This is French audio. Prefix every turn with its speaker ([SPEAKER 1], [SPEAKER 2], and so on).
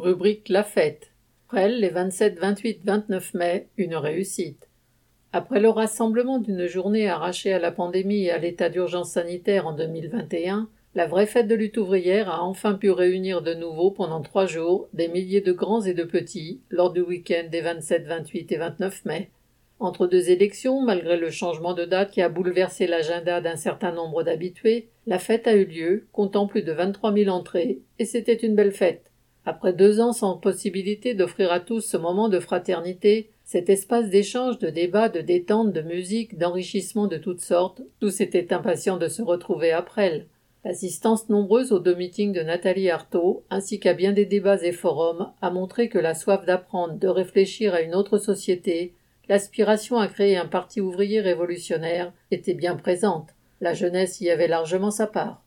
[SPEAKER 1] Rubrique La fête. Prêle les 27, 28, 29 mai, une réussite. Après le rassemblement d'une journée arrachée à la pandémie et à l'état d'urgence sanitaire en 2021, la vraie fête de lutte ouvrière a enfin pu réunir de nouveau pendant trois jours des milliers de grands et de petits lors du week-end des 27, 28 et 29 mai. Entre deux élections, malgré le changement de date qui a bouleversé l'agenda d'un certain nombre d'habitués, la fête a eu lieu, comptant plus de 23 000 entrées, et c'était une belle fête. Après deux ans sans possibilité d'offrir à tous ce moment de fraternité, cet espace d'échange, de débat, de détente, de musique, d'enrichissement de toutes sortes, tous étaient impatients de se retrouver après elle. L'assistance nombreuse aux deux meetings de Nathalie Artaud, ainsi qu'à bien des débats et forums, a montré que la soif d'apprendre, de réfléchir à une autre société, l'aspiration à créer un parti ouvrier révolutionnaire était bien présente. La jeunesse y avait largement sa part.